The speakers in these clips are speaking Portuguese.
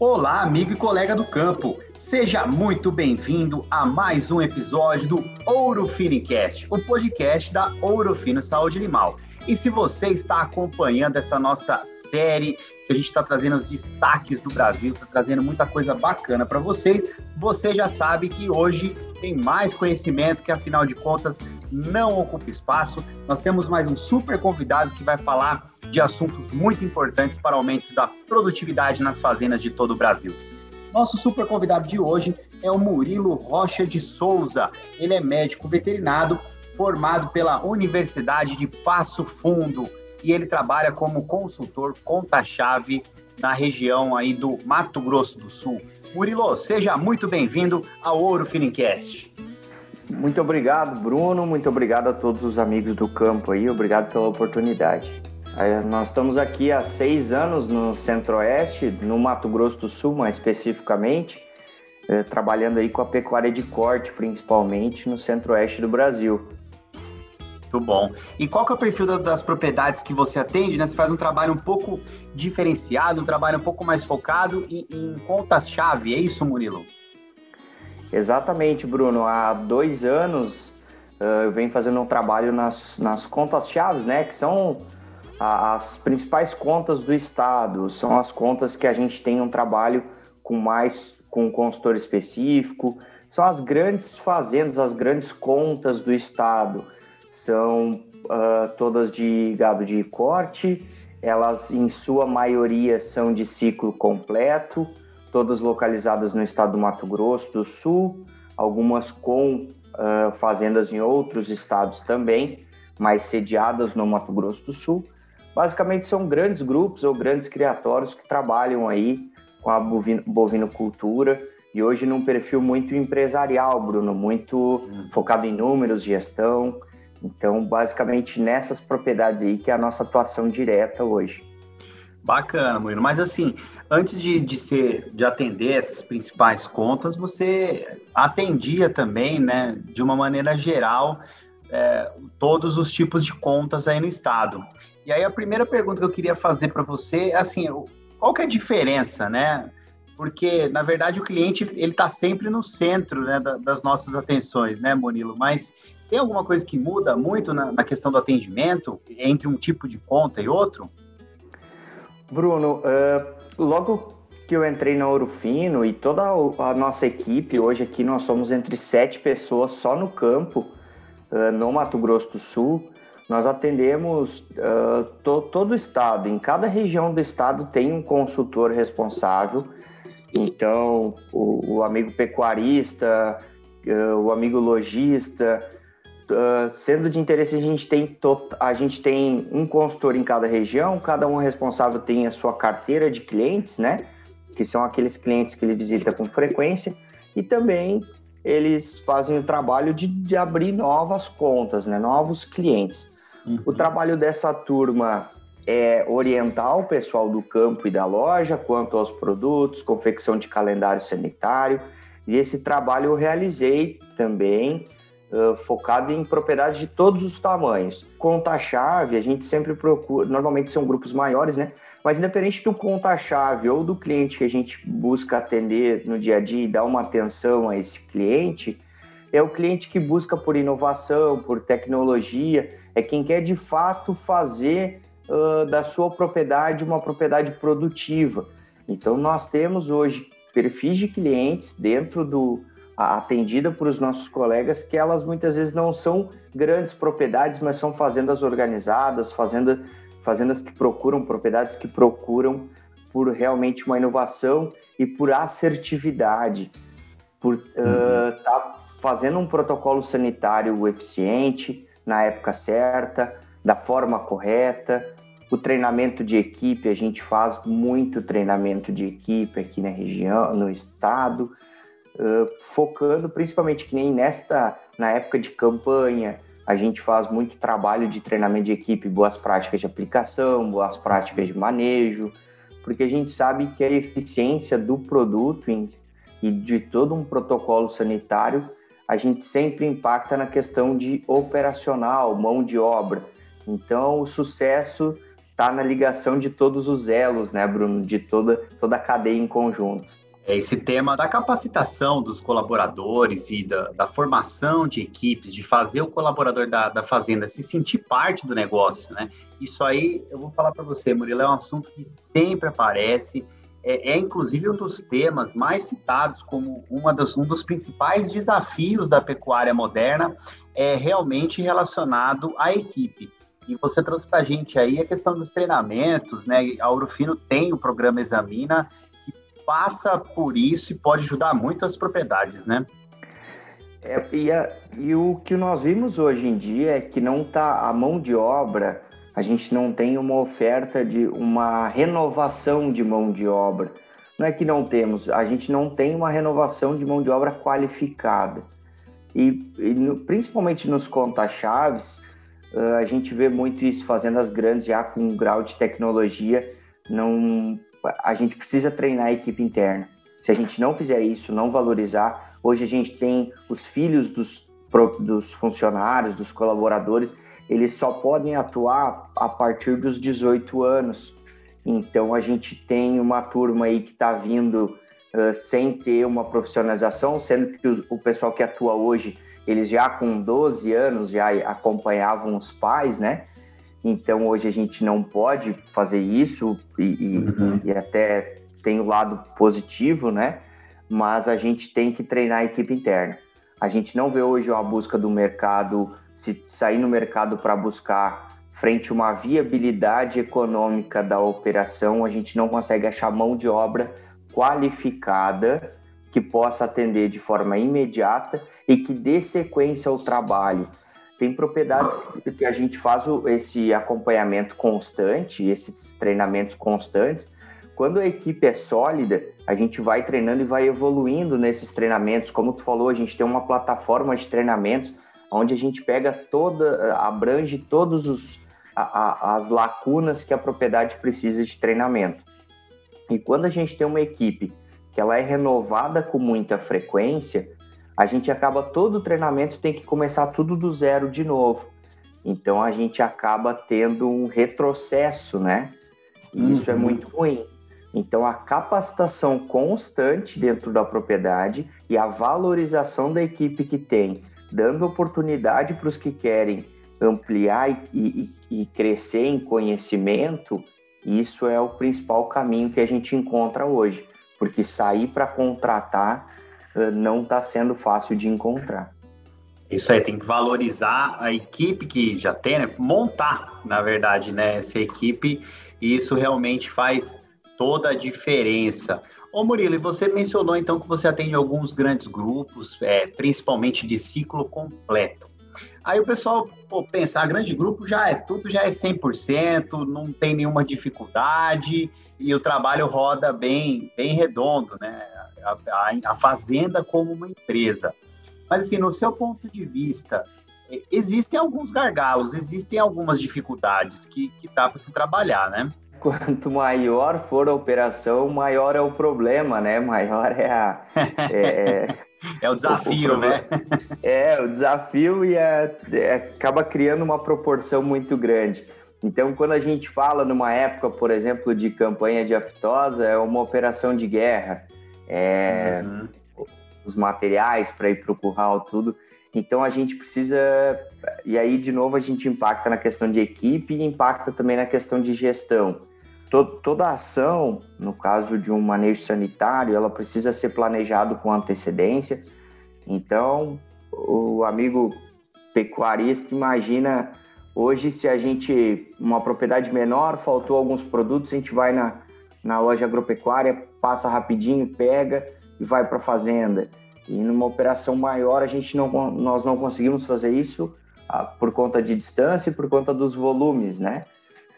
Olá, amigo e colega do campo. Seja muito bem-vindo a mais um episódio do Ouro Finicast, o podcast da Ouro Fino Saúde Animal. E se você está acompanhando essa nossa série que a gente está trazendo os destaques do Brasil, está trazendo muita coisa bacana para vocês, você já sabe que hoje tem mais conhecimento que, afinal de contas, não ocupa espaço. Nós temos mais um super convidado que vai falar de assuntos muito importantes para o aumento da produtividade nas fazendas de todo o Brasil. Nosso super convidado de hoje é o Murilo Rocha de Souza. Ele é médico veterinário formado pela Universidade de Passo Fundo e ele trabalha como consultor conta-chave na região aí do Mato Grosso do Sul. Murilo, seja muito bem-vindo ao Ouro Finincast. Muito obrigado, Bruno. Muito obrigado a todos os amigos do campo aí. Obrigado pela oportunidade. Nós estamos aqui há seis anos no Centro-Oeste, no Mato Grosso do Sul, mais especificamente, eh, trabalhando aí com a pecuária de corte, principalmente no Centro-Oeste do Brasil. Muito bom. E qual que é o perfil das propriedades que você atende? Né? Você faz um trabalho um pouco diferenciado, um trabalho um pouco mais focado em, em contas-chave, é isso, Murilo? Exatamente, Bruno. Há dois anos uh, eu venho fazendo um trabalho nas, nas contas-chave, né? Que são as principais contas do Estado, são as contas que a gente tem um trabalho com mais com um consultor específico, são as grandes fazendas, as grandes contas do Estado. São uh, todas de gado de corte, elas em sua maioria são de ciclo completo, todas localizadas no estado do Mato Grosso do Sul, algumas com uh, fazendas em outros estados também, mas sediadas no Mato Grosso do Sul. Basicamente são grandes grupos ou grandes criatórios que trabalham aí com a bovino, bovinocultura e hoje num perfil muito empresarial, Bruno, muito hum. focado em números, gestão, então, basicamente, nessas propriedades aí que é a nossa atuação direta hoje. Bacana, Murilo. Mas assim, antes de, de ser de atender essas principais contas, você atendia também, né, de uma maneira geral, é, todos os tipos de contas aí no estado. E aí a primeira pergunta que eu queria fazer para você é assim, qual que é a diferença, né? Porque na verdade o cliente ele está sempre no centro né, das nossas atenções, né, Murilo? Mas tem alguma coisa que muda muito na, na questão do atendimento entre um tipo de conta e outro? Bruno, uh, logo que eu entrei na Ouro Fino e toda a nossa equipe, hoje aqui nós somos entre sete pessoas só no campo, uh, no Mato Grosso do Sul. Nós atendemos uh, to, todo o estado. Em cada região do estado tem um consultor responsável. Então, o, o amigo pecuarista, o amigo lojista, uh, sendo de interesse, a gente, tem a gente tem um consultor em cada região, cada um responsável tem a sua carteira de clientes, né? Que são aqueles clientes que ele visita com frequência, e também eles fazem o trabalho de, de abrir novas contas, né? Novos clientes. Uhum. O trabalho dessa turma é orientar o pessoal do campo e da loja quanto aos produtos, confecção de calendário sanitário, e esse trabalho eu realizei também uh, focado em propriedades de todos os tamanhos. Conta-chave, a gente sempre procura, normalmente são grupos maiores, né? Mas independente do conta-chave ou do cliente que a gente busca atender no dia a dia e dar uma atenção a esse cliente, é o cliente que busca por inovação, por tecnologia, é quem quer de fato fazer uh, da sua propriedade uma propriedade produtiva. Então, nós temos hoje perfis de clientes dentro do, atendida por os nossos colegas, que elas muitas vezes não são grandes propriedades, mas são fazendas organizadas, fazenda, fazendas que procuram, propriedades que procuram por realmente uma inovação e por assertividade, por estar uhum. uh, tá fazendo um protocolo sanitário eficiente, na época certa, da forma correta. O treinamento de equipe, a gente faz muito treinamento de equipe aqui na região, no estado uh, focando principalmente que nem nesta, na época de campanha, a gente faz muito trabalho de treinamento de equipe, boas práticas de aplicação, boas práticas de manejo, porque a gente sabe que a eficiência do produto e de todo um protocolo sanitário a gente sempre impacta na questão de operacional, mão de obra. Então, o sucesso está na ligação de todos os elos, né, Bruno? De toda, toda a cadeia em conjunto. É esse tema da capacitação dos colaboradores e da, da formação de equipes, de fazer o colaborador da, da, fazenda se sentir parte do negócio, né? Isso aí, eu vou falar para você, Murilo, é um assunto que sempre aparece, é, é, inclusive um dos temas mais citados como uma das, um dos principais desafios da pecuária moderna, é realmente relacionado à equipe. E você trouxe para a gente aí a questão dos treinamentos, né? A Urufino tem o programa Examina, passa por isso e pode ajudar muito as propriedades, né? É, e, a, e, o que nós vimos hoje em dia é que não tá a mão de obra, a gente não tem uma oferta de uma renovação de mão de obra. Não é que não temos, a gente não tem uma renovação de mão de obra qualificada. E, e no, principalmente nos conta-chaves, uh, a gente vê muito isso fazendo as grandes já com um grau de tecnologia não a gente precisa treinar a equipe interna. Se a gente não fizer isso, não valorizar, hoje a gente tem os filhos dos, dos funcionários, dos colaboradores, eles só podem atuar a partir dos 18 anos. Então a gente tem uma turma aí que está vindo uh, sem ter uma profissionalização, sendo que o, o, pessoal que atua hoje, eles já com 12 anos já acompanhavam os pais, né? Então hoje a gente não pode fazer isso e, uhum. e, até tem o lado positivo, né? Mas a gente tem que treinar a equipe interna. A gente não vê hoje uma busca do mercado, se sair no mercado para buscar frente a uma viabilidade econômica da operação, a gente não consegue achar mão de obra qualificada que possa atender de forma imediata e que dê sequência ao trabalho tem propriedades que a gente faz esse acompanhamento constante, esses treinamentos constantes. Quando a equipe é sólida, a gente vai treinando e vai evoluindo nesses treinamentos. Como tu falou, a gente tem uma plataforma de treinamentos onde a gente pega toda, abrange todos os as lacunas que a propriedade precisa de treinamento. E quando a gente tem uma equipe que ela é renovada com muita frequência, a gente acaba todo o treinamento tem que começar tudo do zero de novo. Então a gente acaba tendo um retrocesso, né? E uhum. isso é uhum. muito ruim. Então a capacitação constante dentro da propriedade e a valorização da equipe que tem, dando oportunidade para os que querem ampliar e, e, e crescer em conhecimento, isso é o principal caminho que a gente encontra hoje. Porque sair para contratar não está sendo fácil de encontrar. Isso aí, tem que valorizar a equipe que já tem, né? montar, na verdade, né? essa equipe, e isso realmente faz toda a diferença. Ô Murilo, e você mencionou então que você atende alguns grandes grupos, é, principalmente de ciclo completo. Aí o pessoal pô, pensa, ah, grande grupo já é tudo, já é 100%, não tem nenhuma dificuldade e o trabalho roda bem, bem redondo, né? A, a, a fazenda como uma empresa. Mas assim, no seu ponto de vista, existem alguns gargalos, existem algumas dificuldades que, que dá para se trabalhar, né? Quanto maior for a operação, maior é o problema, né? Maior é a. É, é o desafio, o, o, né? É, o desafio e é, é, acaba criando uma proporção muito grande. Então, quando a gente fala numa época, por exemplo, de campanha de aftosa, é uma operação de guerra, é, uhum. os materiais para ir para o curral, tudo. Então, a gente precisa. E aí, de novo, a gente impacta na questão de equipe e impacta também na questão de gestão. toda ação, no caso de um manejo sanitário, ela precisa ser planejado com antecedência. Então, o amigo pecuarista imagina Hoje, se a gente, uma propriedade menor, faltou alguns produtos, a gente vai na, na loja agropecuária, passa rapidinho, pega e vai para a fazenda. E numa operação maior, a gente não, nós não conseguimos fazer isso ah, por conta de distância e por conta dos volumes, né?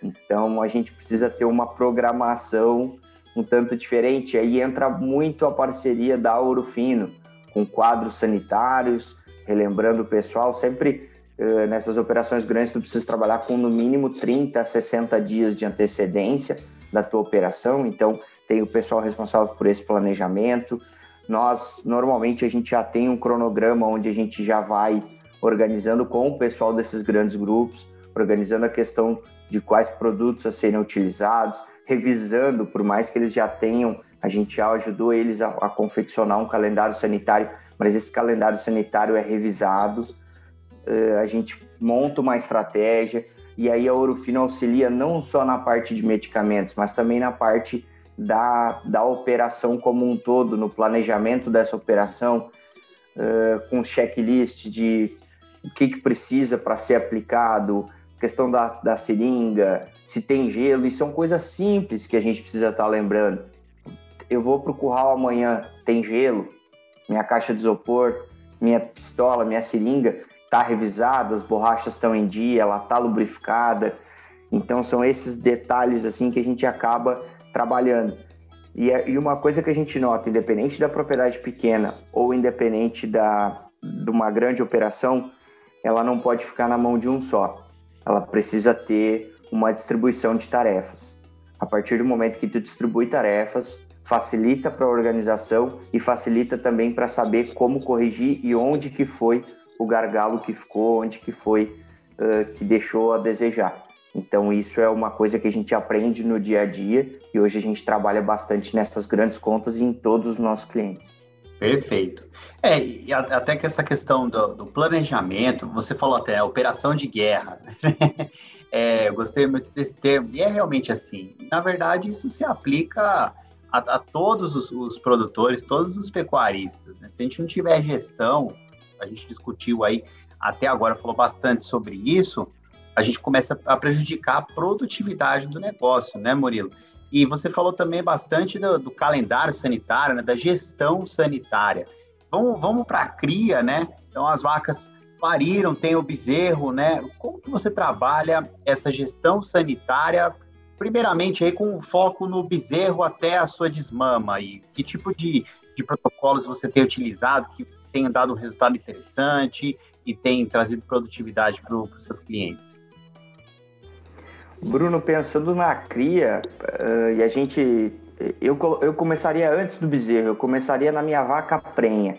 Então, a gente precisa ter uma programação um tanto diferente. Aí entra muito a parceria da Ouro Fino, com quadros sanitários, relembrando o pessoal, sempre eh, nessas operações grandes, tu precisa trabalhar com no mínimo 30 a 60 dias de antecedência da tua operação. Então, tem o pessoal responsável por esse planejamento. nós normalmente a gente já tem um cronograma onde a gente já vai organizando com o pessoal desses grandes grupos, organizando a questão de quais produtos a serem utilizados, revisando, por mais que eles já tenham, a gente já ajudou eles a, a confeccionar um calendário sanitário, mas esse calendário sanitário é revisado, uh, a gente monta uma estratégia, e aí a Orofino auxilia não só na parte de medicamentos, mas também na parte da, da operação como um todo, no planejamento dessa operação, uh, com checklist de o que, que precisa para ser aplicado, questão da, da seringa, se tem gelo, e são coisas simples que a gente precisa estar tá lembrando. Eu vou para o curral amanhã, tem gelo, minha caixa de isopor, minha pistola, minha seringa está revisada, as borrachas estão em dia, ela está lubrificada. Então são esses detalhes assim que a gente acaba trabalhando. E, é, e uma coisa que a gente nota, independente da propriedade pequena ou independente da, de uma grande operação, ela não pode ficar na mão de um só. Ela precisa ter uma distribuição de tarefas. A partir do momento que tu distribui tarefas, facilita para a organização e facilita também para saber como corrigir e onde que foi o gargalo que ficou, onde que foi uh, que deixou a desejar. Então, isso é uma coisa que a gente aprende no dia a dia e hoje a gente trabalha bastante nessas grandes contas e em todos os nossos clientes. Perfeito. É, e até que essa questão do, do planejamento, você falou até operação de guerra. Né? é, eu gostei muito desse termo, e é realmente assim. Na verdade, isso se aplica a, a todos os, os, produtores, todos os pecuaristas. Né? Se a gente não tiver gestão, a gente discutiu aí até agora, falou bastante sobre isso, a gente começa a prejudicar a produtividade do negócio, né, Murilo? E você falou também bastante do, do calendário sanitário, né, da gestão sanitária. Vamos, vamos para a cria, né? Então as vacas pariram, tem o bezerro, né? Como que você trabalha essa gestão sanitária, primeiramente aí com foco no bezerro até a sua desmama? E que tipo de, de protocolos você tem utilizado que tenha dado um resultado interessante e tem trazido produtividade para os seus clientes? Bruno, pensando na cria, uh, e a gente. Eu, eu começaria antes do bezerro, eu começaria na minha vaca prenha.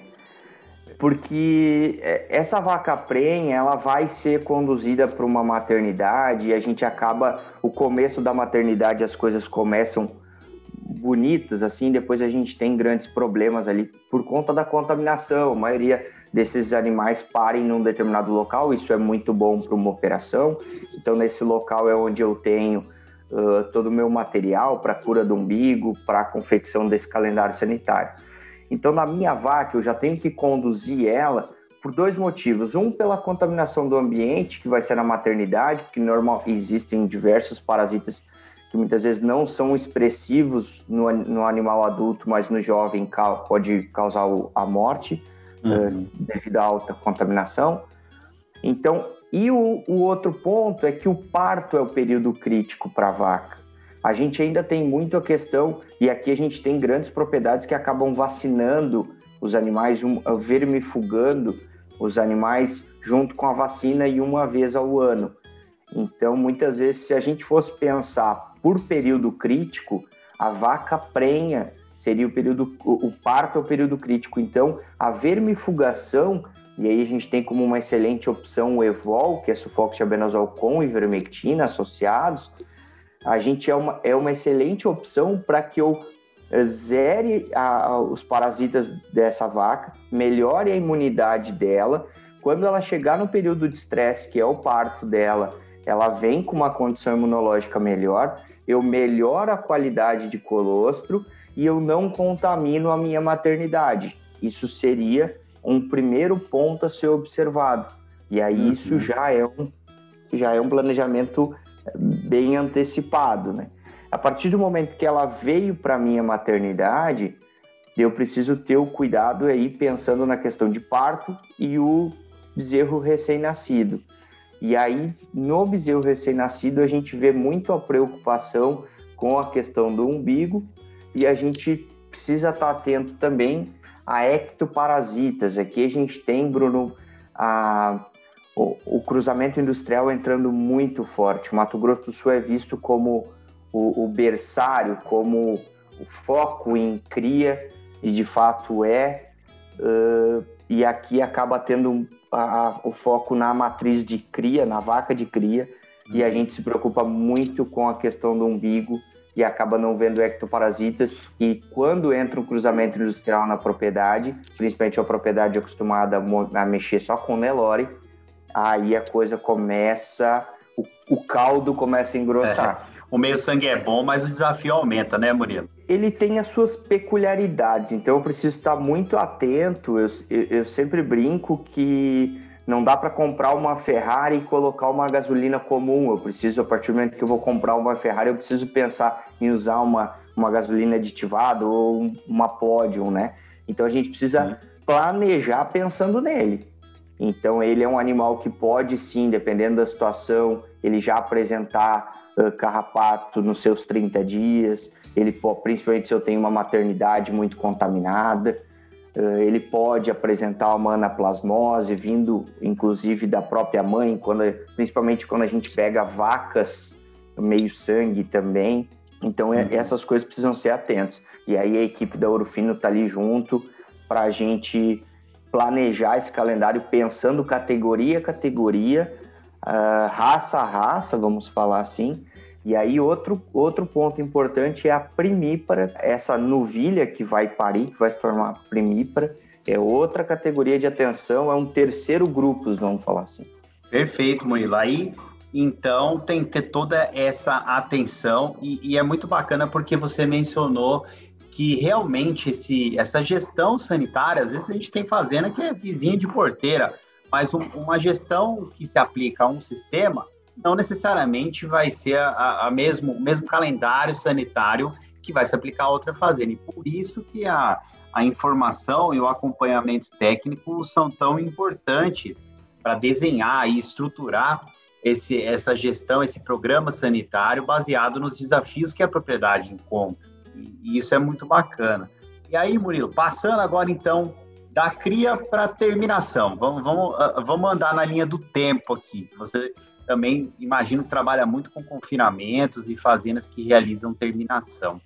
Porque eh, essa vaca prenha, ela vai ser conduzida para uma maternidade e a gente acaba. O começo da maternidade, as coisas começam bonitas, assim, depois a gente tem grandes problemas ali por conta da contaminação. A maioria desses animais parem num determinado local, isso é muito bom para uma operação. Então, nesse local é onde eu tenho uh, todo o meu material para cura do umbigo, para confecção desse calendário sanitário. Então, na minha vaca, eu já tenho que conduzir ela por dois motivos. Um, pela contaminação do ambiente, que vai ser na maternidade, porque normal existem diversos parasitas que muitas vezes não são expressivos no, no animal adulto, mas no jovem pode causar a morte uhum. uh, devido à alta contaminação. Então, e o, o outro ponto é que o parto é o período crítico para a vaca. A gente ainda tem muito a questão, e aqui a gente tem grandes propriedades que acabam vacinando os animais, um, vermifugando os animais junto com a vacina e uma vez ao ano. Então, muitas vezes, se a gente fosse pensar por período crítico, a vaca prenha seria o período, o parto é o período crítico. Então, a vermifugação, e aí a gente tem como uma excelente opção o Evol, que é sulfox de abenazol com ivermectina associados, a gente é uma, é uma excelente opção para que eu zere a, os parasitas dessa vaca, melhore a imunidade dela. Quando ela chegar no período de estresse, que é o parto dela, ela vem com uma condição imunológica melhor eu melhoro a qualidade de colostro e eu não contamino a minha maternidade. Isso seria um primeiro ponto a ser observado. E aí uhum. isso já é um já é um planejamento bem antecipado, né? A partir do momento que ela veio para minha maternidade, eu preciso ter o cuidado aí pensando na questão de parto e o bezerro recém-nascido. E aí, no bezerro recém-nascido, a gente vê muito a preocupação com a questão do umbigo e a gente precisa estar atento também a ectoparasitas. Aqui a gente tem, Bruno, a, o, o, cruzamento industrial entrando muito forte. O Mato Grosso do Sul é visto como o, o berçário, como o foco em cria e de fato é, uh, e aqui acaba tendo a, a, o foco na matriz de cria, na vaca de cria, uhum. e a gente se preocupa muito com a questão do umbigo e acaba não vendo ectoparasitas. E quando entra um cruzamento industrial na propriedade, principalmente a propriedade acostumada a mexer só com Nelore, aí a coisa começa, o, o caldo começa a engrossar. É, o meio sangue é bom, mas o desafio aumenta, né, Murilo? Ele tem as suas peculiaridades, então eu preciso estar muito atento. Eu, eu, eu sempre brinco que não dá para comprar uma Ferrari e colocar uma gasolina comum. Eu preciso, a partir do momento que eu vou comprar uma Ferrari, eu preciso pensar em usar uma, uma gasolina aditivada ou uma Podium, né? Então a gente precisa planejar pensando nele. Então ele é um animal que pode sim, dependendo da situação, ele já apresentar uh, carrapato nos seus 30 dias, ele principalmente se eu tenho uma maternidade muito contaminada, uh, ele pode apresentar uma anaplasmose vindo inclusive da própria mãe, quando, principalmente quando a gente pega vacas meio sangue também. Então uhum. essas coisas precisam ser atentos. E aí a equipe da Orofino está ali junto para a gente planejar esse calendário pensando categoria a categoria, uh, raça a raça, vamos falar assim. E aí outro, outro ponto importante é a primípara, essa novilha que vai parir, que vai se tornar primípara, é outra categoria de atenção, é um terceiro grupo, vamos falar assim. Perfeito, Murilo. Aí, então, tem que ter toda essa atenção e, e é muito bacana porque você mencionou que realmente esse, essa gestão sanitária, às vezes a gente tem fazenda que é vizinha de porteira, mas um, uma gestão que se aplica a um sistema não necessariamente vai ser a, a mesmo, o mesmo calendário sanitário que vai se aplicar a outra fazenda. E por isso que a, a informação e o acompanhamento técnico são tão importantes para desenhar e estruturar esse, essa gestão, esse programa sanitário baseado nos desafios que a propriedade encontra. E isso é muito bacana. E aí, Murilo, passando agora então da cria para terminação, vamos, vamos, ah, vamos andar na linha do tempo aqui. Você também, imagino, trabalha muito com confinamentos e fazendas que realizam terminação.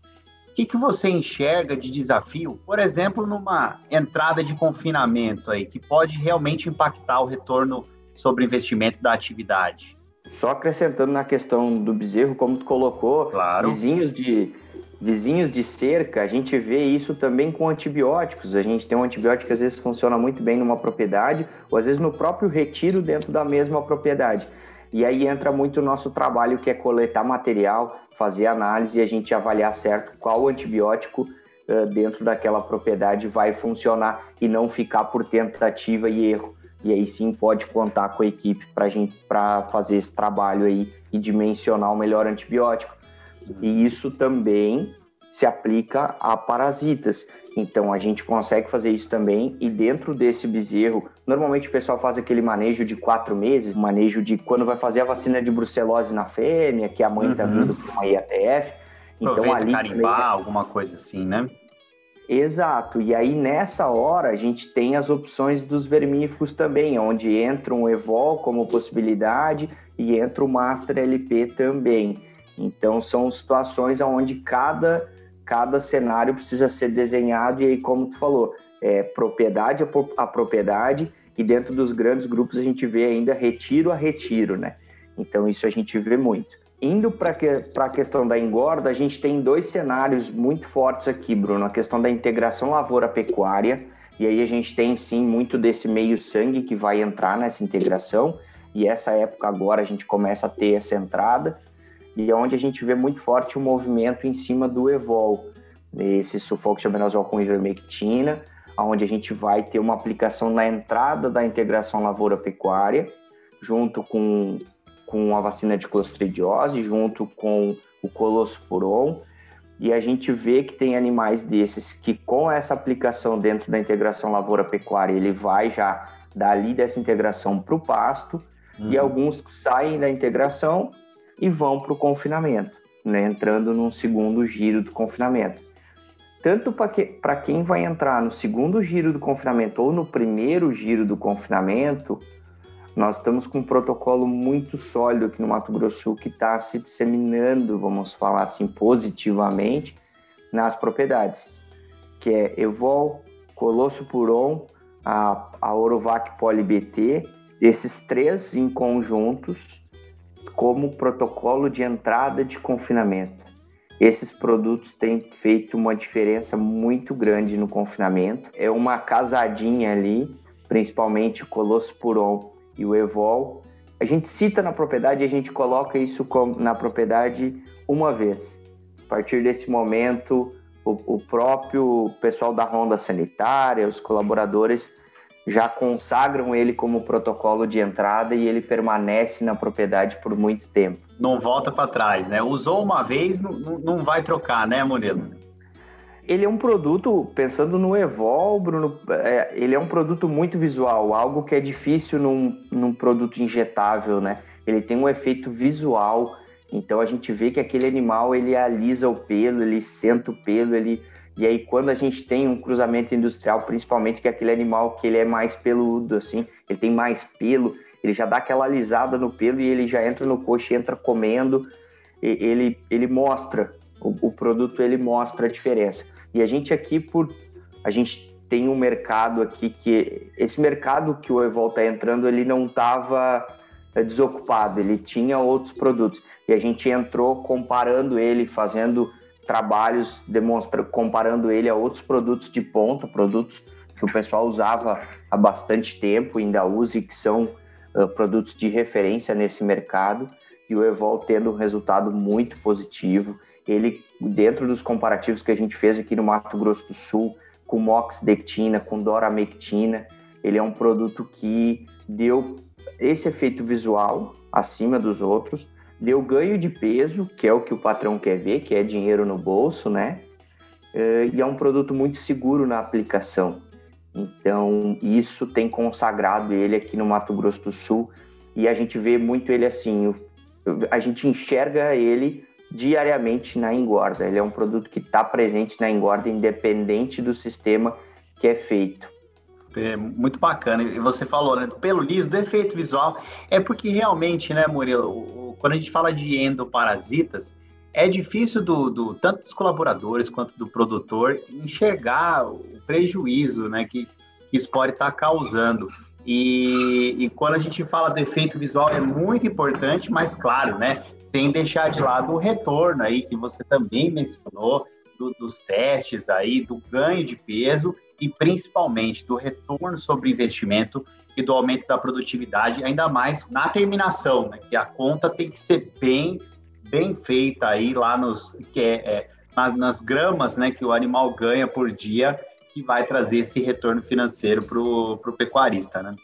O que, que você enxerga de desafio, por exemplo, numa entrada de confinamento aí, que pode realmente impactar o retorno sobre investimento da atividade? Só acrescentando na questão do bezerro, como tu colocou, claro. vizinhos de vizinhos de cerca, a gente vê isso também com antibióticos. A gente tem um antibiótico que às vezes funciona muito bem numa propriedade, ou às vezes no próprio retiro dentro da mesma propriedade. E aí entra muito o nosso trabalho, que é coletar material, fazer análise e a gente avaliar certo qual antibiótico uh, dentro daquela propriedade vai funcionar e não ficar por tentativa e erro. E aí sim pode contar com a equipe para gente para fazer esse trabalho aí e dimensionar o melhor antibiótico. E isso também se aplica a parasitas. Então a gente consegue fazer isso também e dentro desse bezerro, normalmente o pessoal faz aquele manejo de quatro meses, manejo de quando vai fazer a vacina de brucelose na fêmea, que a mãe está uhum. vindo com uma IATF. Então ali carimbar, também... alguma coisa assim, né? Exato. E aí nessa hora a gente tem as opções dos vermífugos também, onde entra um Evol como possibilidade e entra o Master LP também. Então são situações onde cada, cada cenário precisa ser desenhado e aí, como tu falou, é propriedade a, propriedade e dentro dos grandes grupos a gente vê ainda retiro a retiro, né? Então isso a gente vê muito. Indo para que, a questão da engorda, a gente tem dois cenários muito fortes aqui, Bruno. A questão da integração lavoura-pecuária, e aí a gente tem sim muito desse meio sangue que vai entrar nessa integração, e essa época agora a gente começa a ter essa entrada e é onde a gente vê muito forte o movimento em cima do Evol, esse sulfoxabenazol com ivermectina, onde a gente vai ter uma aplicação na entrada da integração lavoura-pecuária, junto com, com a vacina de clostridiose, junto com o colospuron, e a gente vê que tem animais desses que com essa aplicação dentro da integração lavoura-pecuária, ele vai já dali dessa integração para o pasto, uhum. e alguns que saem da integração e vão para o confinamento, né, entrando num segundo giro do confinamento. Tanto para que, quem vai entrar no segundo giro do confinamento ou no primeiro giro do confinamento, nós estamos com um protocolo muito sólido aqui no Mato Grosso que está se disseminando, vamos falar assim, positivamente nas propriedades, que é Evol, Colosso Puron, a, a Orovac PoliBT, esses três em conjuntos como protocolo de entrada de confinamento. Esses produtos têm feito uma diferença muito grande no confinamento. É uma casadinha ali, principalmente o Colosso Puron e o Evol. A gente cita na propriedade a gente coloca isso na propriedade uma vez. A partir desse momento, o próprio pessoal da ronda sanitária, os colaboradores já consagram ele como protocolo de entrada e ele permanece na propriedade por muito tempo. Não volta para trás, né? Usou uma vez, não, não vai trocar, né, Murilo? Ele é um produto, pensando no Evol, Bruno, é, ele é um produto muito visual, algo que é difícil num, num produto injetável, né? Ele tem um efeito visual, então a gente vê que aquele animal ele alisa o pelo, ele senta o pelo, ele e aí, quando a gente tem um cruzamento industrial, principalmente que é aquele animal que ele é mais peludo, assim, ele tem mais pelo, ele já dá aquela alisada no pelo e ele já entra no coxo e entra comendo, ele, ele mostra, o, o produto ele mostra a diferença. E a gente aqui, por a gente tem um mercado aqui que esse mercado que o Evol está entrando, ele não estava é, desocupado, ele tinha outros produtos. E a gente entrou comparando ele, fazendo trabalhos demonstra, comparando ele a outros produtos de ponta, produtos que o pessoal usava há bastante tempo, ainda usa e que são uh, produtos de referência nesse mercado, e o Evol tendo um resultado muito positivo. Ele, dentro dos comparativos que a gente fez aqui no Mato Grosso do Sul, com moxidectina, com doramectina, ele é um produto que deu esse efeito visual acima dos outros, deu ganho de peso, que é o que o patrão quer ver, que é dinheiro no bolso, né? Eh, e é um produto muito seguro na aplicação. Então, isso tem consagrado ele aqui no Mato Grosso do Sul e a gente vê muito ele assim, a gente enxerga ele diariamente na engorda. Ele é um produto que está presente na engorda, independente do sistema que é feito. É muito bacana. E você falou, né? Pelo liso, do efeito visual. É porque realmente, né, Murilo, quando a gente fala de endoparasitas, é difícil do, do, tanto dos colaboradores quanto do produtor enxergar o prejuízo né, que, que isso pode estar causando. E, e, quando a gente fala do efeito visual é muito importante, mas claro, né, sem deixar de lado o retorno aí que você também mencionou do, dos testes aí, do ganho de peso e principalmente do retorno sobre investimento e do aumento da produtividade, ainda mais na terminação, né? que a conta tem que ser bem, bem feita aí lá nos, que é, é nas, nas, gramas né, que o animal ganha por dia, que vai trazer esse retorno financeiro para o pecuarista, né?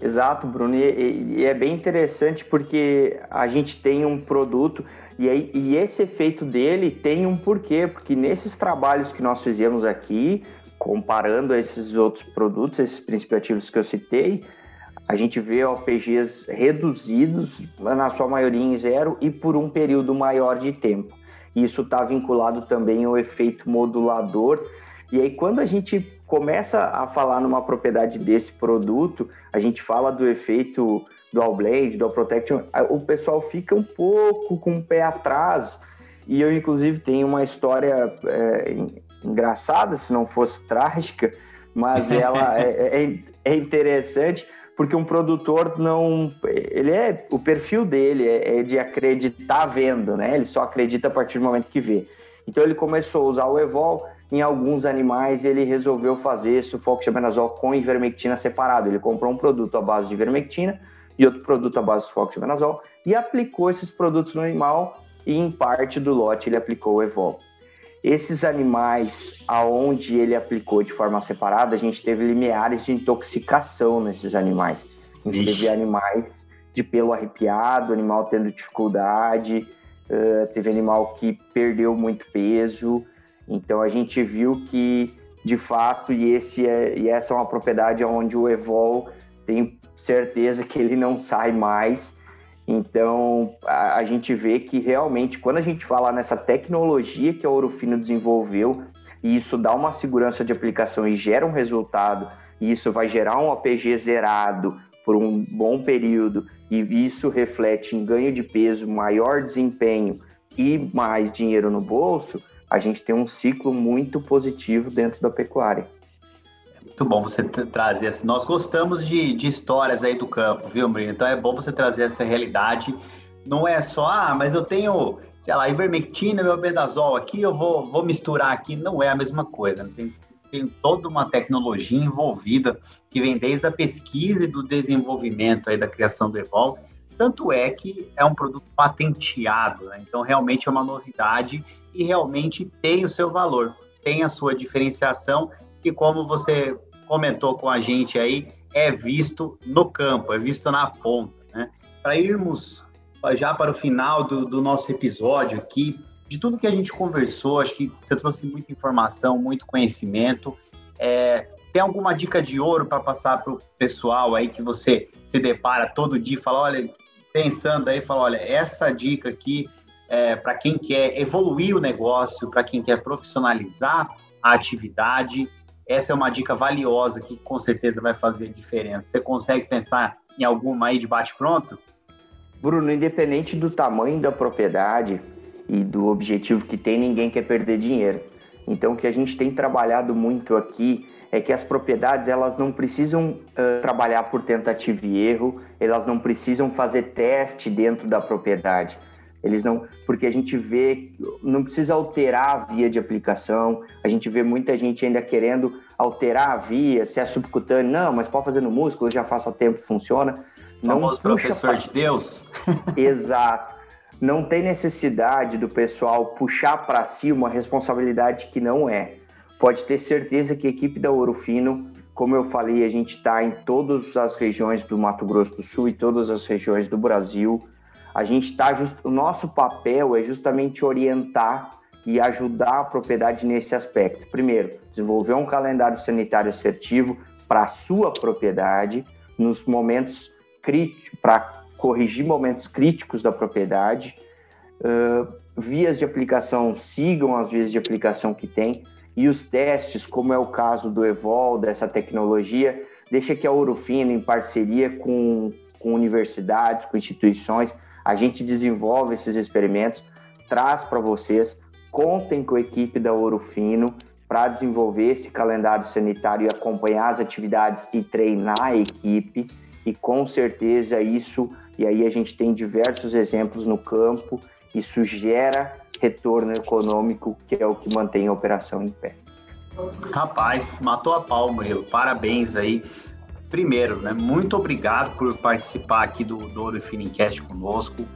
Exato, Bruno, e, e, é bem interessante porque a gente tem um produto e, aí, e esse efeito dele tem um porquê, porque nesses trabalhos que nós fizemos aqui, comparando esses outros produtos, esses princípios ativos que eu citei, a gente vê OPGs reduzidos, na sua maioria em zero, e por um período maior de tempo. Isso está vinculado também ao efeito modulador. E aí, quando a gente começa a falar numa propriedade desse produto, a gente fala do efeito do All Blade, do All Protection, o pessoal fica um pouco com o pé atrás. E eu, inclusive, tenho uma história é, engraçada, se não fosse trágica, mas ela é, é, é, interessante porque um produtor não, ele é o perfil dele é, é, de acreditar vendo, né? Ele só acredita a partir do momento que vê. Então ele começou a usar o Evol em alguns animais, ele resolveu fazer sulfoxabenazol com ivermectina separado. Ele comprou um produto à base de ivermectina e outro produto à base de sulfoxabenazol e aplicou esses produtos no animal e em parte do lote ele aplicou o Evol. Esses animais, aonde ele aplicou de forma separada, a gente teve limiares de intoxicação nesses animais. A gente Ixi. teve animais de pelo arrepiado, animal tendo dificuldade, uh, teve animal que perdeu muito peso. Então a gente viu que, de fato, e, esse é, e essa é uma propriedade onde o Evol tem certeza que ele não sai mais. Então, a, a, gente vê que realmente, quando a gente fala nessa tecnologia que a Ouro Fino desenvolveu, e isso dá uma segurança de aplicação e gera um resultado, e isso vai gerar um APG zerado por um bom período, e isso reflete em ganho de peso, maior desempenho e mais dinheiro no bolso, a gente tem um ciclo muito positivo dentro da pecuária. Muito bom você trazer. Nós gostamos de, de histórias aí do campo, viu, Murilo? Então é bom você trazer essa realidade. Não é só, ah, mas eu tenho, sei lá, ivermectina meu bedazol aqui, eu vou, vou misturar aqui. Não é a mesma coisa. Né? Tem, tem toda uma tecnologia envolvida que vem desde a pesquisa e do desenvolvimento aí da criação do Evol. Tanto é que é um produto patenteado, né? então realmente é uma novidade e realmente tem o seu valor, tem a sua diferenciação e como você comentou com a gente aí, é visto no campo, é visto na ponta. Né? Para irmos já para o final do, do, nosso episódio aqui, de tudo que a gente conversou, acho que você trouxe muita informação, muito conhecimento. É, tem alguma dica de ouro para passar para o pessoal aí que você se depara todo dia e fala, olha, pensando aí, fala, olha, essa dica aqui é, para quem quer evoluir o negócio, para quem quer profissionalizar a atividade, essa é uma dica valiosa que com certeza vai fazer diferença. Você consegue pensar em alguma aí de bate-pronto? Bruno, independente do tamanho da propriedade e do objetivo que tem, ninguém quer perder dinheiro. Então, o que a gente tem trabalhado muito aqui é que as propriedades elas não precisam uh, trabalhar por tentativa e erro, elas não precisam fazer teste dentro da propriedade. Eles não, porque a gente vê, não precisa alterar a via de aplicação. A gente vê muita gente ainda querendo alterar a via, se é subcutâneo, não, mas pode fazer no músculo, já faz há tempo que funciona. Não Famoso professor pra... de Deus. Exato. Não tem necessidade do pessoal puxar para si uma responsabilidade que não é. Pode ter certeza que a equipe da Ouro Fino, como eu falei, a gente está em todas as regiões do Mato Grosso do Sul e todas as regiões do Brasil a gente está o nosso papel é justamente orientar e ajudar a propriedade nesse aspecto. Primeiro, desenvolver um calendário sanitário assertivo para a sua propriedade nos momentos críticos, para corrigir momentos críticos da propriedade. Uh, vias de aplicação, sigam as vias de aplicação que tem e os testes, como é o caso do Evol, dessa tecnologia, deixa que a Ourofino, em parceria com, com universidades, com instituições, a gente desenvolve esses experimentos, traz para vocês, contem com a equipe da Ouro Fino para desenvolver esse calendário sanitário e acompanhar as atividades e treinar a equipe. E com certeza isso, e aí a gente tem diversos exemplos no campo, isso gera retorno econômico, que é o que mantém a operação em pé. Rapaz, matou a pau, Murilo. Parabéns aí primeiro, né, muito obrigado por participar aqui do, do Ouro Finicast conosco.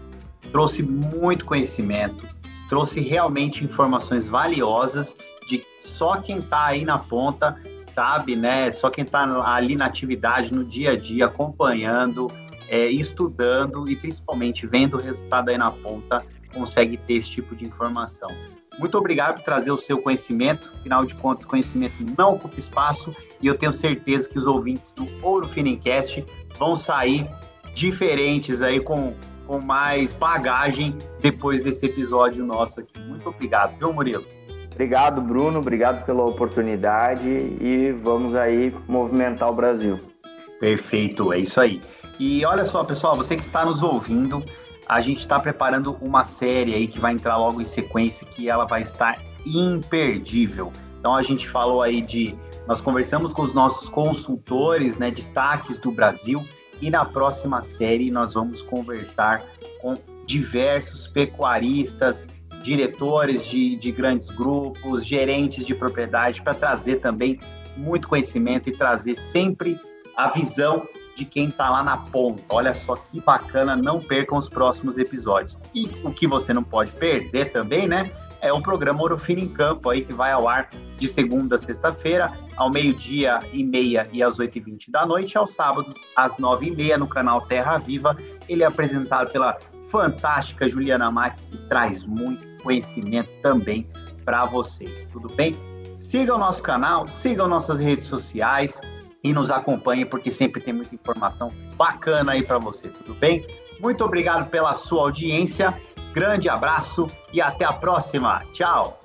Trouxe muito conhecimento, trouxe realmente informações valiosas de só quem está aí na ponta sabe, né? Só quem está ali na atividade, no dia a dia, acompanhando, é, estudando e principalmente vendo o resultado aí na ponta, consegue ter esse tipo de informação. Muito obrigado por trazer o seu conhecimento. Afinal de contas, conhecimento não ocupa espaço e eu tenho certeza que os ouvintes do Ouro Finencast vão sair diferentes aí com, com mais bagagem depois desse episódio nosso aqui. Muito obrigado, viu, Murilo? Obrigado, Bruno. Obrigado pela oportunidade e vamos aí movimentar o Brasil. Perfeito, é isso aí. E olha só, pessoal, você que está nos ouvindo, a gente está preparando uma série aí que vai entrar logo em sequência, que ela vai estar imperdível. Então a gente falou aí de. Nós conversamos com os nossos consultores, né, destaques do Brasil, e na próxima série nós vamos conversar com diversos pecuaristas, diretores de, de grandes grupos, gerentes de propriedade, para trazer também muito conhecimento e trazer sempre a visão de quem está lá na ponta. Olha só que bacana, não percam os próximos episódios. E o que você não pode perder também, né? É o programa Orofino em Campo aí que vai ao ar de segunda a sexta-feira, ao meio-dia e meia e às oito e vinte da noite, aos sábados às nove e meia no canal Terra Viva. Ele é apresentado pela fantástica Juliana Max, que traz muito conhecimento também para vocês. Tudo bem? Siga o nosso canal, sigam nossas redes sociais, e nos acompanhe, porque sempre tem muita informação bacana aí para você, tudo bem? Muito obrigado pela sua audiência, grande abraço e até a próxima. Tchau!